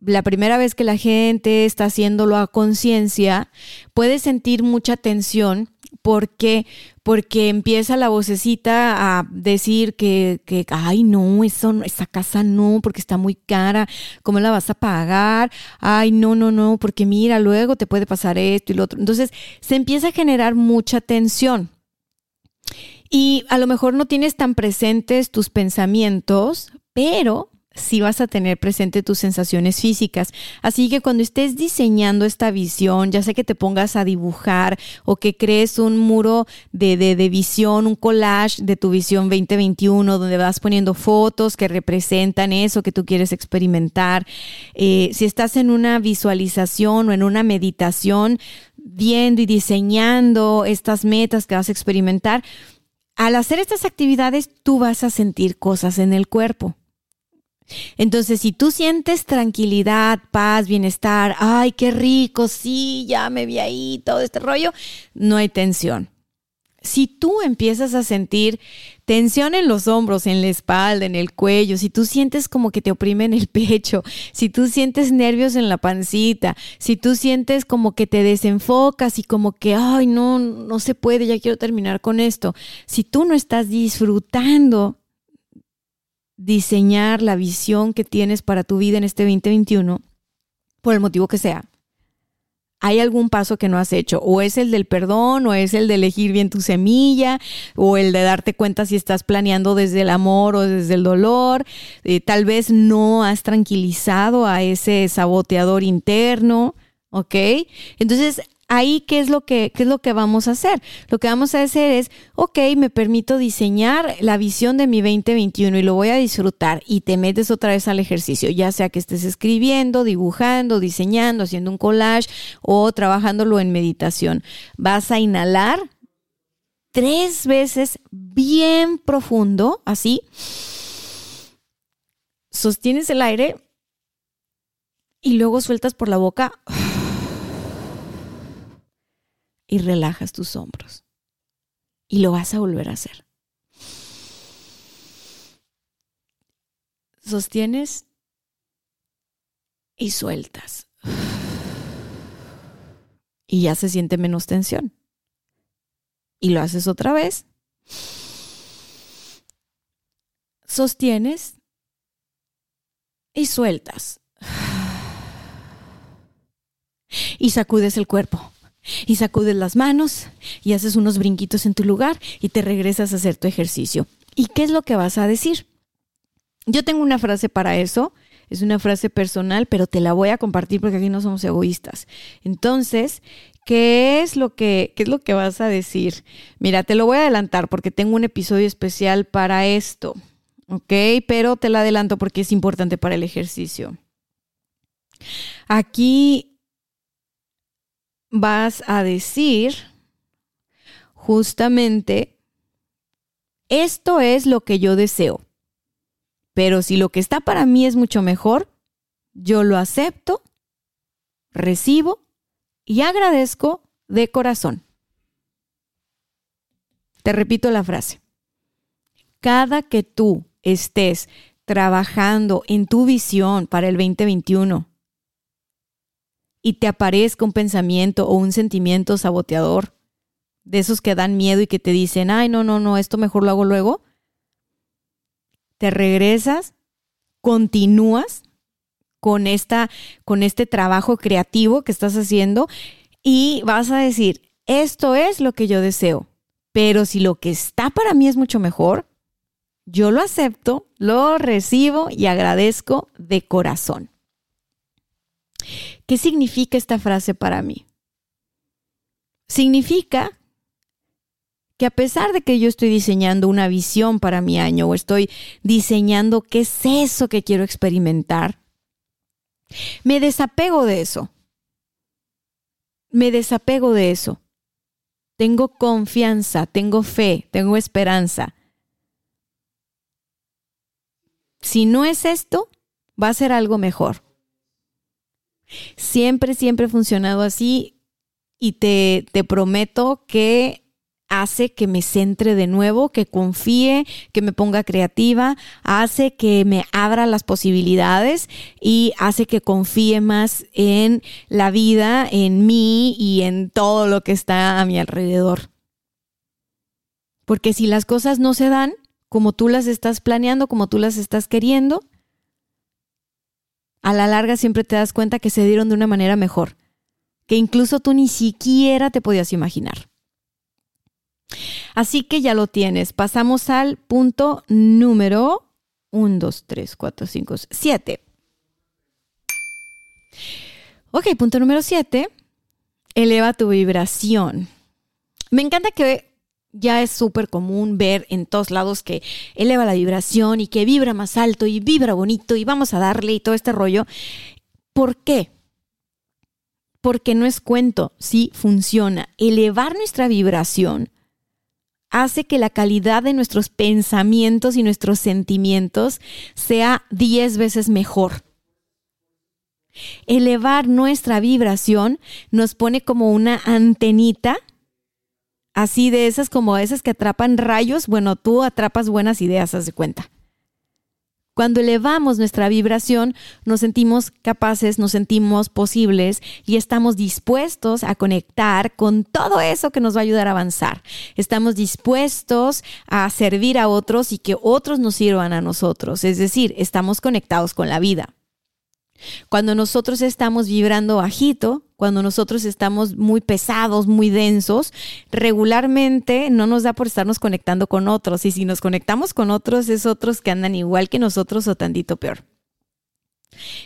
la primera vez que la gente está haciéndolo a conciencia, puede sentir mucha tensión porque porque empieza la vocecita a decir que, que, ay, no, eso, esa casa no, porque está muy cara, ¿cómo la vas a pagar? Ay, no, no, no, porque mira, luego te puede pasar esto y lo otro. Entonces, se empieza a generar mucha tensión. Y a lo mejor no tienes tan presentes tus pensamientos, pero si vas a tener presente tus sensaciones físicas. Así que cuando estés diseñando esta visión, ya sea que te pongas a dibujar o que crees un muro de, de, visión, un collage de tu visión 2021, donde vas poniendo fotos que representan eso que tú quieres experimentar. Eh, si estás en una visualización o en una meditación, viendo y diseñando estas metas que vas a experimentar, al hacer estas actividades tú vas a sentir cosas en el cuerpo. Entonces, si tú sientes tranquilidad, paz, bienestar, ay, qué rico, sí, ya me vi ahí, todo este rollo, no hay tensión. Si tú empiezas a sentir tensión en los hombros, en la espalda, en el cuello, si tú sientes como que te oprimen el [laughs] pecho, si tú sientes nervios en la pancita, si tú sientes como que te desenfocas y como que, ay, no, no se puede, ya quiero terminar con esto, si tú no estás disfrutando diseñar la visión que tienes para tu vida en este 2021, por el motivo que sea, hay algún paso que no has hecho, o es el del perdón, o es el de elegir bien tu semilla, o el de darte cuenta si estás planeando desde el amor o desde el dolor, eh, tal vez no has tranquilizado a ese saboteador interno, ¿ok? Entonces ahí, ¿qué es, lo que, ¿qué es lo que vamos a hacer? Lo que vamos a hacer es, ok, me permito diseñar la visión de mi 2021 y lo voy a disfrutar y te metes otra vez al ejercicio, ya sea que estés escribiendo, dibujando, diseñando, haciendo un collage o trabajándolo en meditación. Vas a inhalar tres veces bien profundo, así. Sostienes el aire y luego sueltas por la boca y relajas tus hombros. Y lo vas a volver a hacer. Sostienes y sueltas. Y ya se siente menos tensión. Y lo haces otra vez. sostienes y sueltas. Y sacudes el cuerpo. Y sacudes las manos y haces unos brinquitos en tu lugar y te regresas a hacer tu ejercicio. ¿Y qué es lo que vas a decir? Yo tengo una frase para eso. Es una frase personal, pero te la voy a compartir porque aquí no somos egoístas. Entonces, ¿qué es lo que, qué es lo que vas a decir? Mira, te lo voy a adelantar porque tengo un episodio especial para esto. ¿Ok? Pero te la adelanto porque es importante para el ejercicio. Aquí vas a decir justamente, esto es lo que yo deseo, pero si lo que está para mí es mucho mejor, yo lo acepto, recibo y agradezco de corazón. Te repito la frase. Cada que tú estés trabajando en tu visión para el 2021 y te aparezca un pensamiento o un sentimiento saboteador, de esos que dan miedo y que te dicen, ay, no, no, no, esto mejor lo hago luego, te regresas, continúas con, esta, con este trabajo creativo que estás haciendo y vas a decir, esto es lo que yo deseo, pero si lo que está para mí es mucho mejor, yo lo acepto, lo recibo y agradezco de corazón. ¿Qué significa esta frase para mí? Significa que a pesar de que yo estoy diseñando una visión para mi año o estoy diseñando qué es eso que quiero experimentar, me desapego de eso. Me desapego de eso. Tengo confianza, tengo fe, tengo esperanza. Si no es esto, va a ser algo mejor. Siempre, siempre he funcionado así y te, te prometo que hace que me centre de nuevo, que confíe, que me ponga creativa, hace que me abra las posibilidades y hace que confíe más en la vida, en mí y en todo lo que está a mi alrededor. Porque si las cosas no se dan como tú las estás planeando, como tú las estás queriendo, a la larga siempre te das cuenta que se dieron de una manera mejor, que incluso tú ni siquiera te podías imaginar. Así que ya lo tienes. Pasamos al punto número 1, 2, 3, 4, 5, 7. Ok, punto número 7. Eleva tu vibración. Me encanta que ya es súper común ver en todos lados que eleva la vibración y que vibra más alto y vibra bonito y vamos a darle y todo este rollo. ¿Por qué? Porque no es cuento, sí funciona. Elevar nuestra vibración hace que la calidad de nuestros pensamientos y nuestros sentimientos sea 10 veces mejor. Elevar nuestra vibración nos pone como una antenita así de esas como esas que atrapan rayos, bueno, tú atrapas buenas ideas, haz de cuenta. Cuando elevamos nuestra vibración, nos sentimos capaces, nos sentimos posibles y estamos dispuestos a conectar con todo eso que nos va a ayudar a avanzar. Estamos dispuestos a servir a otros y que otros nos sirvan a nosotros. Es decir, estamos conectados con la vida. Cuando nosotros estamos vibrando bajito, cuando nosotros estamos muy pesados, muy densos, regularmente no nos da por estarnos conectando con otros. Y si nos conectamos con otros, es otros que andan igual que nosotros o tantito peor.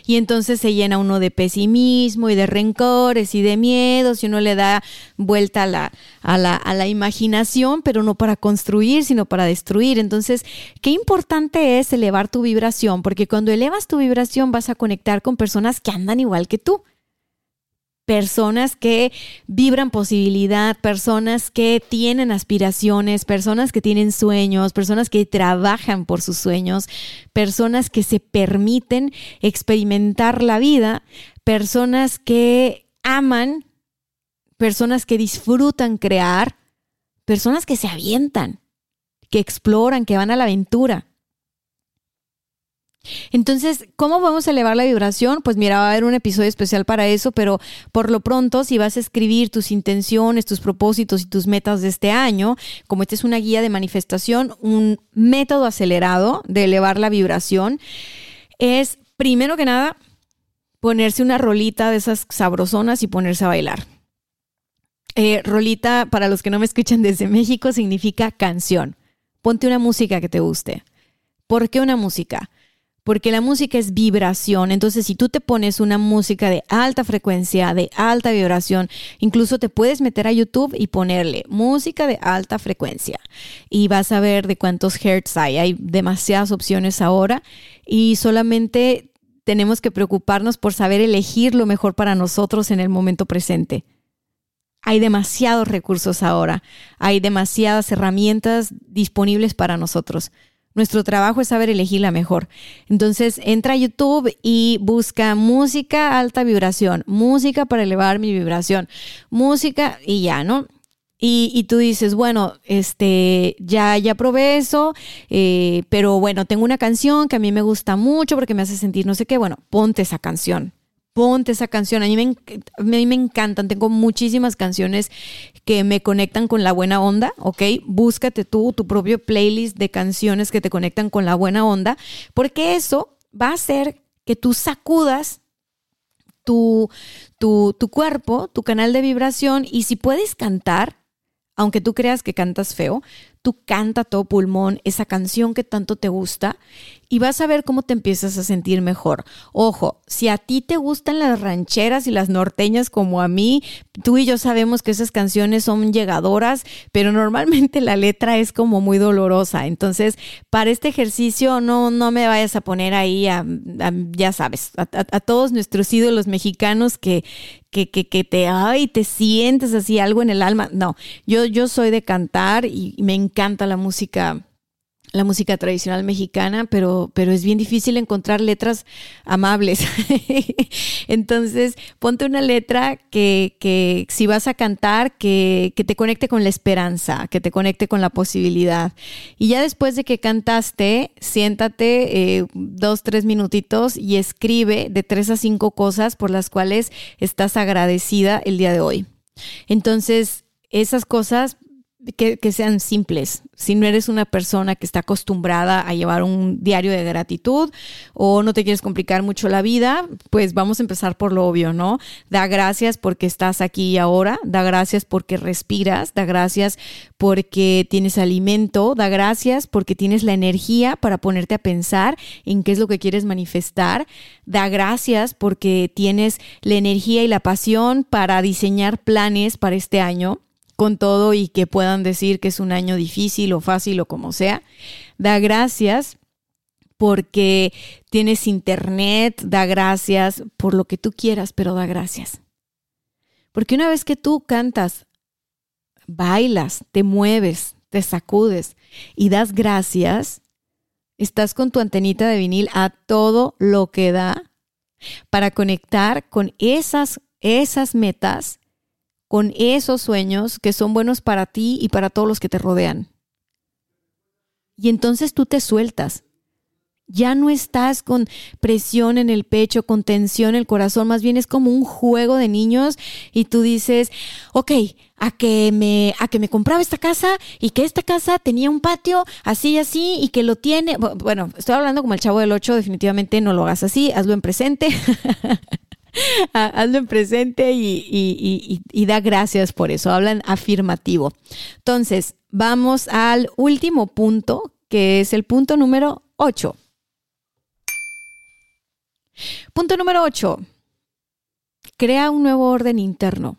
Y entonces se llena uno de pesimismo y de rencores y de miedos y uno le da vuelta a la, a la, a la imaginación, pero no para construir, sino para destruir. Entonces, qué importante es elevar tu vibración, porque cuando elevas tu vibración vas a conectar con personas que andan igual que tú personas que vibran posibilidad, personas que tienen aspiraciones, personas que tienen sueños, personas que trabajan por sus sueños, personas que se permiten experimentar la vida, personas que aman, personas que disfrutan crear, personas que se avientan, que exploran, que van a la aventura. Entonces, ¿cómo a elevar la vibración? Pues mira, va a haber un episodio especial para eso, pero por lo pronto, si vas a escribir tus intenciones, tus propósitos y tus metas de este año, como esta es una guía de manifestación, un método acelerado de elevar la vibración, es primero que nada ponerse una rolita de esas sabrosonas y ponerse a bailar. Eh, rolita, para los que no me escuchan desde México, significa canción. Ponte una música que te guste. ¿Por qué una música? Porque la música es vibración. Entonces, si tú te pones una música de alta frecuencia, de alta vibración, incluso te puedes meter a YouTube y ponerle música de alta frecuencia y vas a ver de cuántos hertz hay. Hay demasiadas opciones ahora y solamente tenemos que preocuparnos por saber elegir lo mejor para nosotros en el momento presente. Hay demasiados recursos ahora, hay demasiadas herramientas disponibles para nosotros. Nuestro trabajo es saber elegir la mejor. Entonces, entra a YouTube y busca música alta vibración, música para elevar mi vibración, música y ya, ¿no? Y, tú dices, bueno, este, ya, ya probé eso, eh, pero bueno, tengo una canción que a mí me gusta mucho porque me hace sentir no sé qué. Bueno, ponte esa canción ponte esa canción. A mí, me, a mí me encantan, tengo muchísimas canciones que me conectan con la buena onda, ¿ok? Búscate tú tu propio playlist de canciones que te conectan con la buena onda, porque eso va a hacer que tú sacudas tu, tu, tu cuerpo, tu canal de vibración, y si puedes cantar, aunque tú creas que cantas feo, tú canta todo pulmón esa canción que tanto te gusta y vas a ver cómo te empiezas a sentir mejor. Ojo, si a ti te gustan las rancheras y las norteñas como a mí, tú y yo sabemos que esas canciones son llegadoras, pero normalmente la letra es como muy dolorosa. Entonces, para este ejercicio no, no me vayas a poner ahí a, ya sabes, a, todos nuestros ídolos mexicanos que, que, que, que, te, ay, te sientes así algo en el alma. No, yo, yo soy de cantar y me encanta encanta la música la música tradicional mexicana, pero, pero es bien difícil encontrar letras amables. [laughs] Entonces, ponte una letra que, que si vas a cantar, que, que, te conecte con la esperanza, que te conecte con la posibilidad. Y ya después de que cantaste, siéntate eh, dos, tres minutitos y escribe de tres a cinco cosas por las cuales estás agradecida el día de hoy. Entonces, esas cosas que, sean simples. Si no eres una persona que está acostumbrada a llevar un diario de gratitud o no te quieres complicar mucho la vida, pues vamos a empezar por lo obvio, ¿no? Da gracias porque estás aquí y ahora, da gracias porque respiras, da gracias porque tienes alimento, da gracias porque tienes la energía para ponerte a pensar en qué es lo que quieres manifestar, da gracias porque tienes la energía y la pasión para diseñar planes para este año con todo y que puedan decir que es un año difícil o fácil o como sea. Da gracias porque tienes internet, da gracias por lo que tú quieras, pero da gracias. Porque una vez que tú cantas, bailas, te mueves, te sacudes y das gracias, estás con tu antenita de vinil a todo lo que da para conectar con esas, esas metas con esos sueños que son buenos para ti y para todos los que te rodean. Y entonces tú te sueltas. Ya no estás con presión en el pecho, con tensión en el corazón, más bien es como un juego de niños y tú dices, ok, a que me, a que me compraba esta casa y que esta casa tenía un patio así y así y que lo tiene. Bueno, estoy hablando como el chavo del 8, definitivamente no lo hagas así, hazlo en presente. [laughs] [laughs] hazlo en presente y, da gracias por eso. Hablan afirmativo. Entonces, vamos al último punto, que es el punto número 8. Punto número 8. Crea un nuevo orden interno.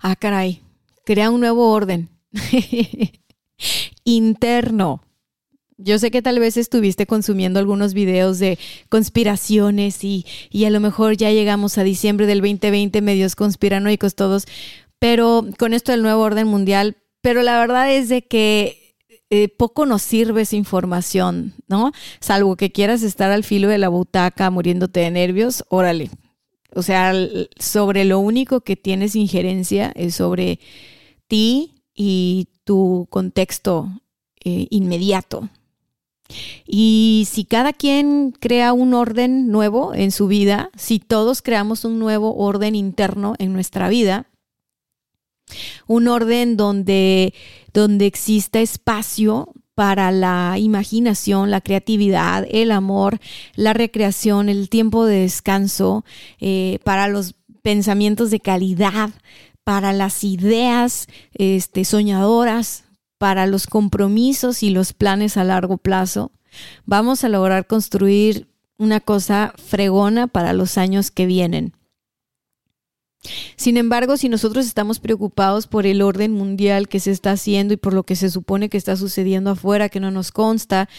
Ah, caray. Crea un nuevo orden [laughs] interno. Yo sé que tal vez estuviste consumiendo algunos videos de conspiraciones y, a lo mejor ya llegamos a diciembre del 2020 medios conspiranoicos todos, pero con esto del nuevo orden mundial, pero la verdad es de que eh, poco nos sirve esa información, ¿no? Salvo que quieras estar al filo de la butaca muriéndote de nervios, órale. O sea, sobre lo único que tienes injerencia es sobre ti y tu contexto eh, inmediato, Y si cada quien crea un orden nuevo en su vida, si todos creamos un nuevo orden interno en nuestra vida, un orden donde, donde exista espacio para la imaginación, la creatividad, el amor, la recreación, el tiempo de descanso, eh, para los pensamientos de calidad, para las ideas este, soñadoras, para los compromisos y los planes a largo plazo. Vamos a lograr construir una cosa fregona para los años que vienen. Sin embargo, si nosotros estamos preocupados por el orden mundial que se está haciendo y por lo que se supone que está sucediendo afuera, que no nos consta,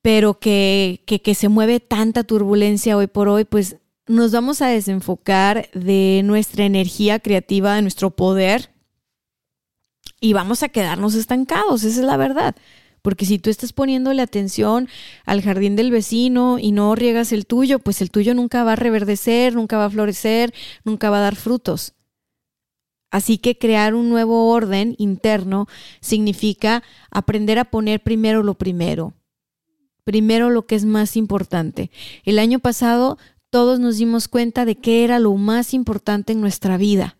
pero que, que, se mueve tanta turbulencia hoy por hoy, pues nos vamos a desenfocar de nuestra energía creativa, de nuestro poder, y vamos a quedarnos estancados, esa es la verdad. Porque si tú estás poniéndole atención al jardín del vecino y no riegas el tuyo, pues el tuyo nunca va a reverdecer, nunca va a florecer, nunca va a dar frutos. Así que crear un nuevo orden interno significa aprender a poner primero lo primero. Primero lo que es más importante. El año pasado todos nos dimos cuenta de qué era lo más importante en nuestra vida.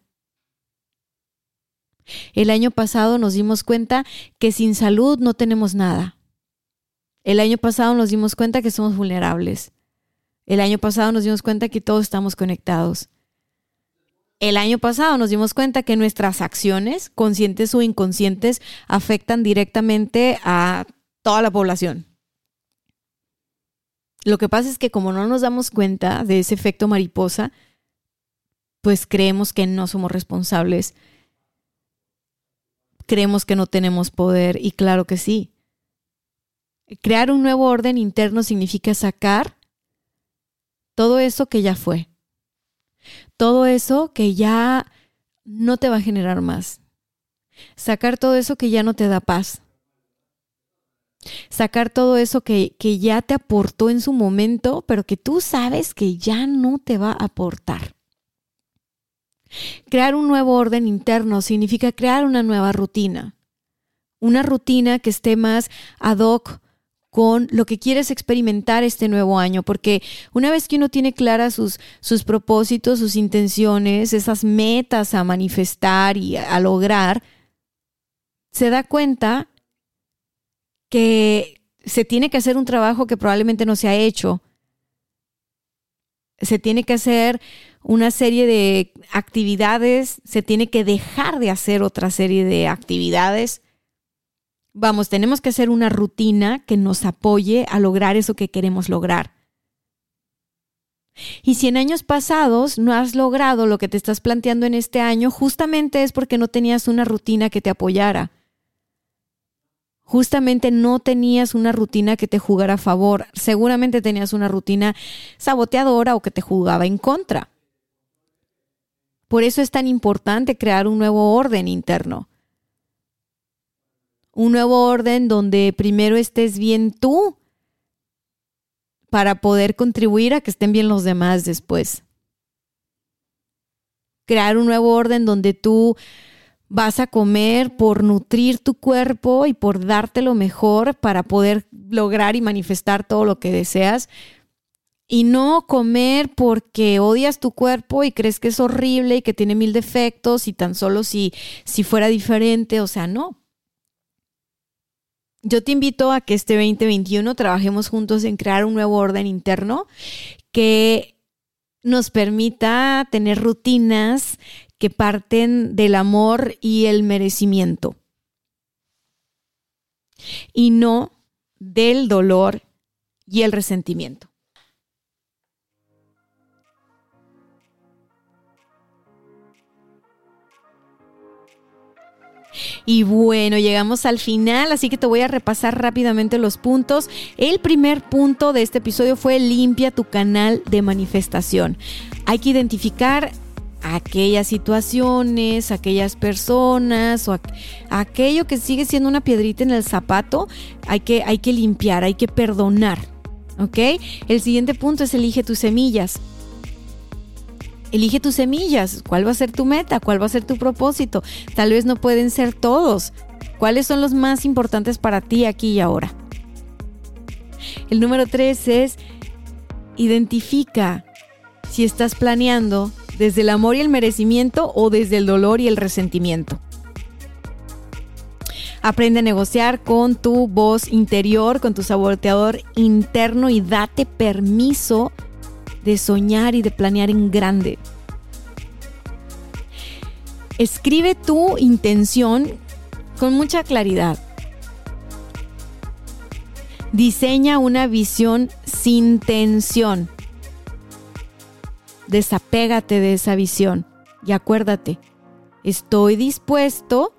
El año pasado nos dimos cuenta que sin salud no tenemos nada. El año pasado nos dimos cuenta que somos vulnerables. El año pasado nos dimos cuenta que todos estamos conectados. El año pasado nos dimos cuenta que nuestras acciones, conscientes o inconscientes, afectan directamente a toda la población. Lo que pasa es que como no nos damos cuenta de ese efecto mariposa, pues creemos que no somos responsables creemos que no tenemos poder y claro que sí. Crear un nuevo orden interno significa sacar todo eso que ya fue, todo eso que ya no te va a generar más, sacar todo eso que ya no te da paz, sacar todo eso que, que ya te aportó en su momento, pero que tú sabes que ya no te va a aportar. Crear un nuevo orden interno significa crear una nueva rutina. Una rutina que esté más ad hoc con lo que quieres experimentar este nuevo año, porque una vez que uno tiene claras sus, sus propósitos, sus intenciones, esas metas a manifestar y a lograr, se da cuenta que se tiene que hacer un trabajo que probablemente no se ha hecho. Se tiene que hacer una serie de actividades, se tiene que dejar de hacer otra serie de actividades. Vamos, tenemos que hacer una rutina que nos apoye a lograr eso que queremos lograr. Y si en años pasados no has logrado lo que te estás planteando en este año, justamente es porque no tenías una rutina que te apoyara. Justamente no tenías una rutina que te jugara a favor. Seguramente tenías una rutina saboteadora o que te jugaba en contra. Por eso es tan importante crear un nuevo orden interno. Un nuevo orden donde primero estés bien tú para poder contribuir a que estén bien los demás después. Crear un nuevo orden donde tú vas a comer por nutrir tu cuerpo y por darte lo mejor para poder lograr y manifestar todo lo que deseas, y no comer porque odias tu cuerpo y crees que es horrible y que tiene mil defectos y tan solo si, si fuera diferente, o sea, no. Yo te invito a que este 2021 trabajemos juntos en crear un nuevo orden interno que nos permita tener rutinas que parten del amor y el merecimiento y no del dolor y el resentimiento. Y bueno, llegamos al final, así que te voy a repasar rápidamente los puntos. El primer punto de este episodio fue limpia tu canal de manifestación. Hay que identificar aquellas situaciones, aquellas personas o aquello que sigue siendo una piedrita en el zapato, hay que, hay que limpiar, hay que perdonar. ¿Ok? El siguiente punto es elige tus semillas. Elige tus semillas. ¿Cuál va a ser tu meta? ¿Cuál va a ser tu propósito? Tal vez no pueden ser todos. ¿Cuáles son los más importantes para ti aquí y ahora? El número tres es identifica si estás planeando desde el amor y el merecimiento o desde el dolor y el resentimiento. Aprende a negociar con tu voz interior, con tu saboteador interno y date permiso de soñar y de planear en grande. Escribe tu intención con mucha claridad. Diseña una visión sin tensión. Desapégate de esa visión y acuérdate, estoy dispuesto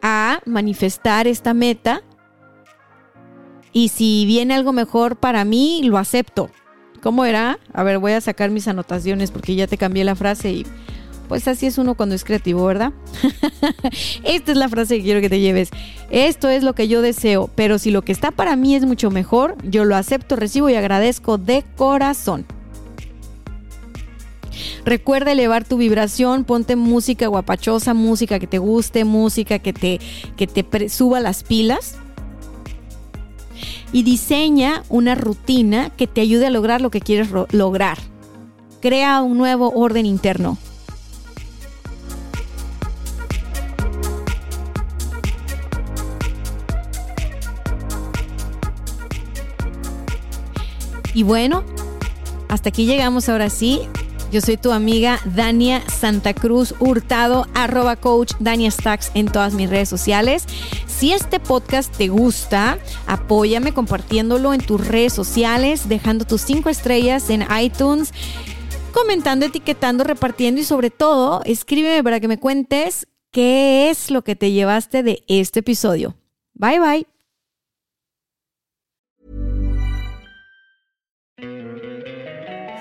a manifestar esta meta y si viene algo mejor para mí, lo acepto. ¿Cómo era? A ver, voy a sacar mis anotaciones porque ya te cambié la frase y pues así es uno cuando es creativo, ¿verdad? [laughs] Esta es la frase que quiero que te lleves. Esto es lo que yo deseo, pero si lo que está para mí es mucho mejor, yo lo acepto, recibo y agradezco de corazón. Recuerda elevar tu vibración, ponte música guapachosa, música que te guste, música que te, que te suba las pilas. Y diseña una rutina que te ayude a lograr lo que quieres lograr. Crea un nuevo orden interno. Y bueno, hasta aquí llegamos ahora sí. Yo soy tu amiga Dania Santa Cruz Hurtado, arroba coach Dania Stacks en todas mis redes sociales. Si este podcast te gusta, apóyame compartiéndolo en tus redes sociales, dejando tus cinco estrellas en iTunes, comentando, etiquetando, repartiendo y sobre todo, escríbeme para que me cuentes qué es lo que te llevaste de este episodio. Bye bye.